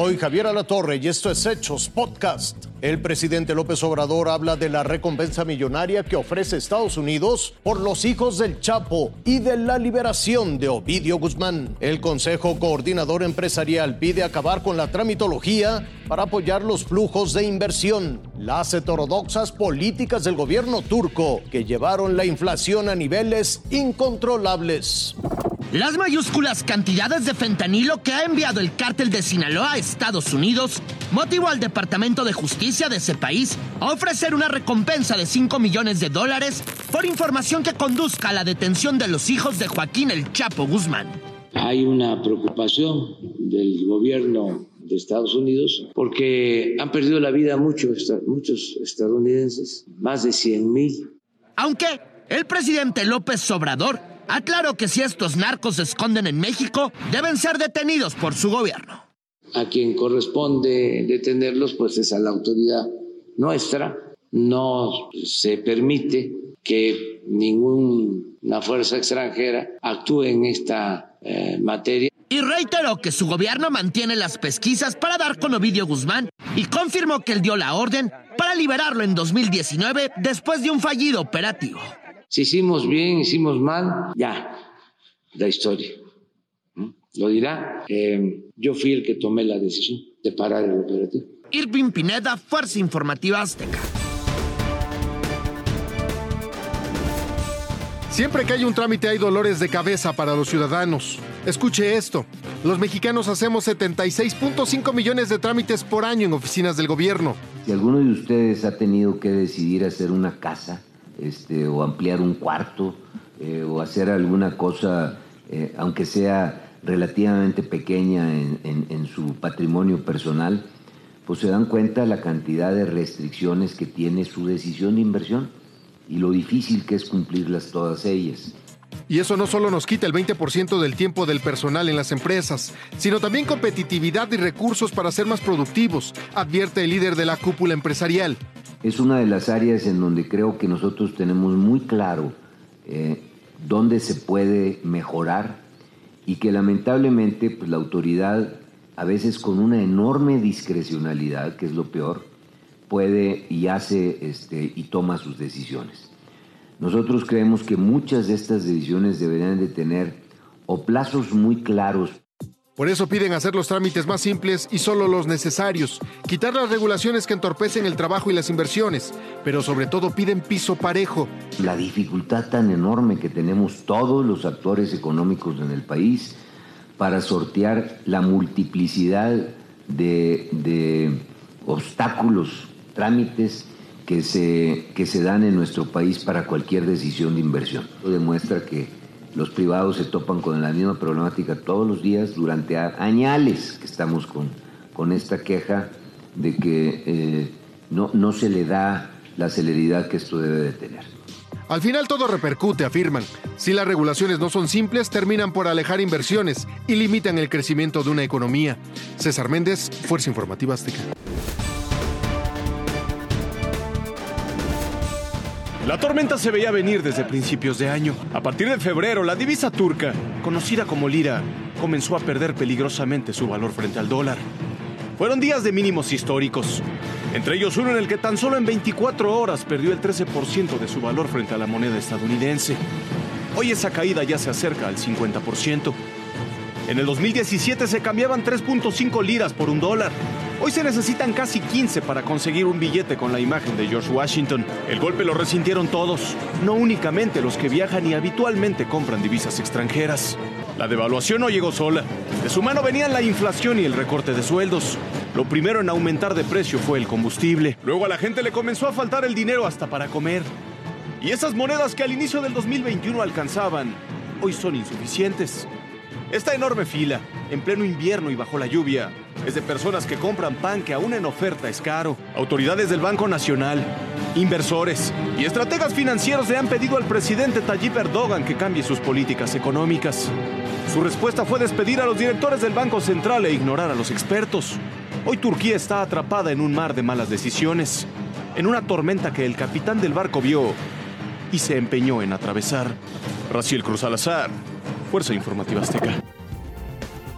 Soy Javier Alatorre y esto es Hechos Podcast. El presidente López Obrador habla de la recompensa millonaria que ofrece Estados Unidos por los hijos del Chapo y de la liberación de Ovidio Guzmán. El Consejo Coordinador Empresarial pide acabar con la tramitología para apoyar los flujos de inversión. Las heterodoxas políticas del gobierno turco que llevaron la inflación a niveles incontrolables. Las mayúsculas cantidades de fentanilo que ha enviado el cártel de Sinaloa a Estados Unidos motivó al Departamento de Justicia de ese país a ofrecer una recompensa de 5 millones de dólares por información que conduzca a la detención de los hijos de Joaquín el Chapo Guzmán. Hay una preocupación del gobierno de Estados Unidos porque han perdido la vida muchos, muchos estadounidenses, más de 100 mil. Aunque el presidente López Obrador aclaró que si estos narcos se esconden en México, deben ser detenidos por su gobierno. A quien corresponde detenerlos, pues es a la autoridad nuestra. No se permite que ninguna fuerza extranjera actúe en esta eh, materia. Y reiteró que su gobierno mantiene las pesquisas para dar con Ovidio Guzmán y confirmó que él dio la orden para liberarlo en 2019 después de un fallido operativo. Si hicimos bien, hicimos mal, ya, la historia. Lo dirá. Eh, yo fui el que tomé la decisión de parar el operativo. Irving Pineda, Fuerza Informativa Azteca. Siempre que hay un trámite hay dolores de cabeza para los ciudadanos. Escuche esto. Los mexicanos hacemos 76.5 millones de trámites por año en oficinas del gobierno. Si alguno de ustedes ha tenido que decidir hacer una casa, este, o ampliar un cuarto eh, o hacer alguna cosa, eh, aunque sea relativamente pequeña en, su patrimonio personal, pues se dan cuenta la cantidad de restricciones que tiene su decisión de inversión y lo difícil que es cumplirlas todas ellas. Y eso no solo nos quita el 20% del tiempo del personal en las empresas, sino también competitividad y recursos para ser más productivos, advierte el líder de la cúpula empresarial es una de las áreas en donde creo que nosotros tenemos muy claro eh, dónde se puede mejorar y que lamentablemente pues, la autoridad, a veces con una enorme discrecionalidad, que es lo peor, puede y hace este, y toma sus decisiones. Nosotros creemos que muchas de estas decisiones deberían de tener o plazos muy claros. Por eso piden hacer los trámites más simples y solo los necesarios, quitar las regulaciones que entorpecen el trabajo y las inversiones, pero sobre todo piden piso parejo. La dificultad tan enorme que tenemos todos los actores económicos en el país para sortear la multiplicidad de, obstáculos, trámites que se, que se dan en nuestro país para cualquier decisión de inversión. Esto demuestra que los privados se topan con la misma problemática todos los días durante añales que estamos con, con esta queja de que eh, no, no se le da la celeridad que esto debe de tener. Al final todo repercute, afirman. Si las regulaciones no son simples, terminan por alejar inversiones y limitan el crecimiento de una economía. César Méndez, Fuerza Informativa Azteca. La tormenta se veía venir desde principios de año. A partir de febrero, la divisa turca, conocida como lira, comenzó a perder peligrosamente su valor frente al dólar. Fueron días de mínimos históricos, entre ellos uno en el que tan solo en 24 horas perdió el 13% de su valor frente a la moneda estadounidense. Hoy esa caída ya se acerca al 50%. En el 2017 se cambiaban 3.5 liras por un dólar. Hoy se necesitan casi 15 para conseguir un billete con la imagen de George Washington. El golpe lo resintieron todos, no únicamente los que viajan y habitualmente compran divisas extranjeras. La devaluación no llegó sola. De su mano venían la inflación y el recorte de sueldos. Lo primero en aumentar de precio fue el combustible. Luego a la gente le comenzó a faltar el dinero hasta para comer. Y esas monedas que al inicio del 2021 alcanzaban, hoy son insuficientes. Esta enorme fila, en pleno invierno y bajo la lluvia, es de personas que compran pan que aún en oferta es caro. Autoridades del Banco Nacional, inversores y estrategas financieros le han pedido al presidente Tayyip Erdogan que cambie sus políticas económicas. Su respuesta fue despedir a los directores del Banco Central e ignorar a los expertos. Hoy Turquía está atrapada en un mar de malas decisiones, en una tormenta que el capitán del barco vio y se empeñó en atravesar. Raciel Cruz Alazar, Fuerza Informativa Azteca.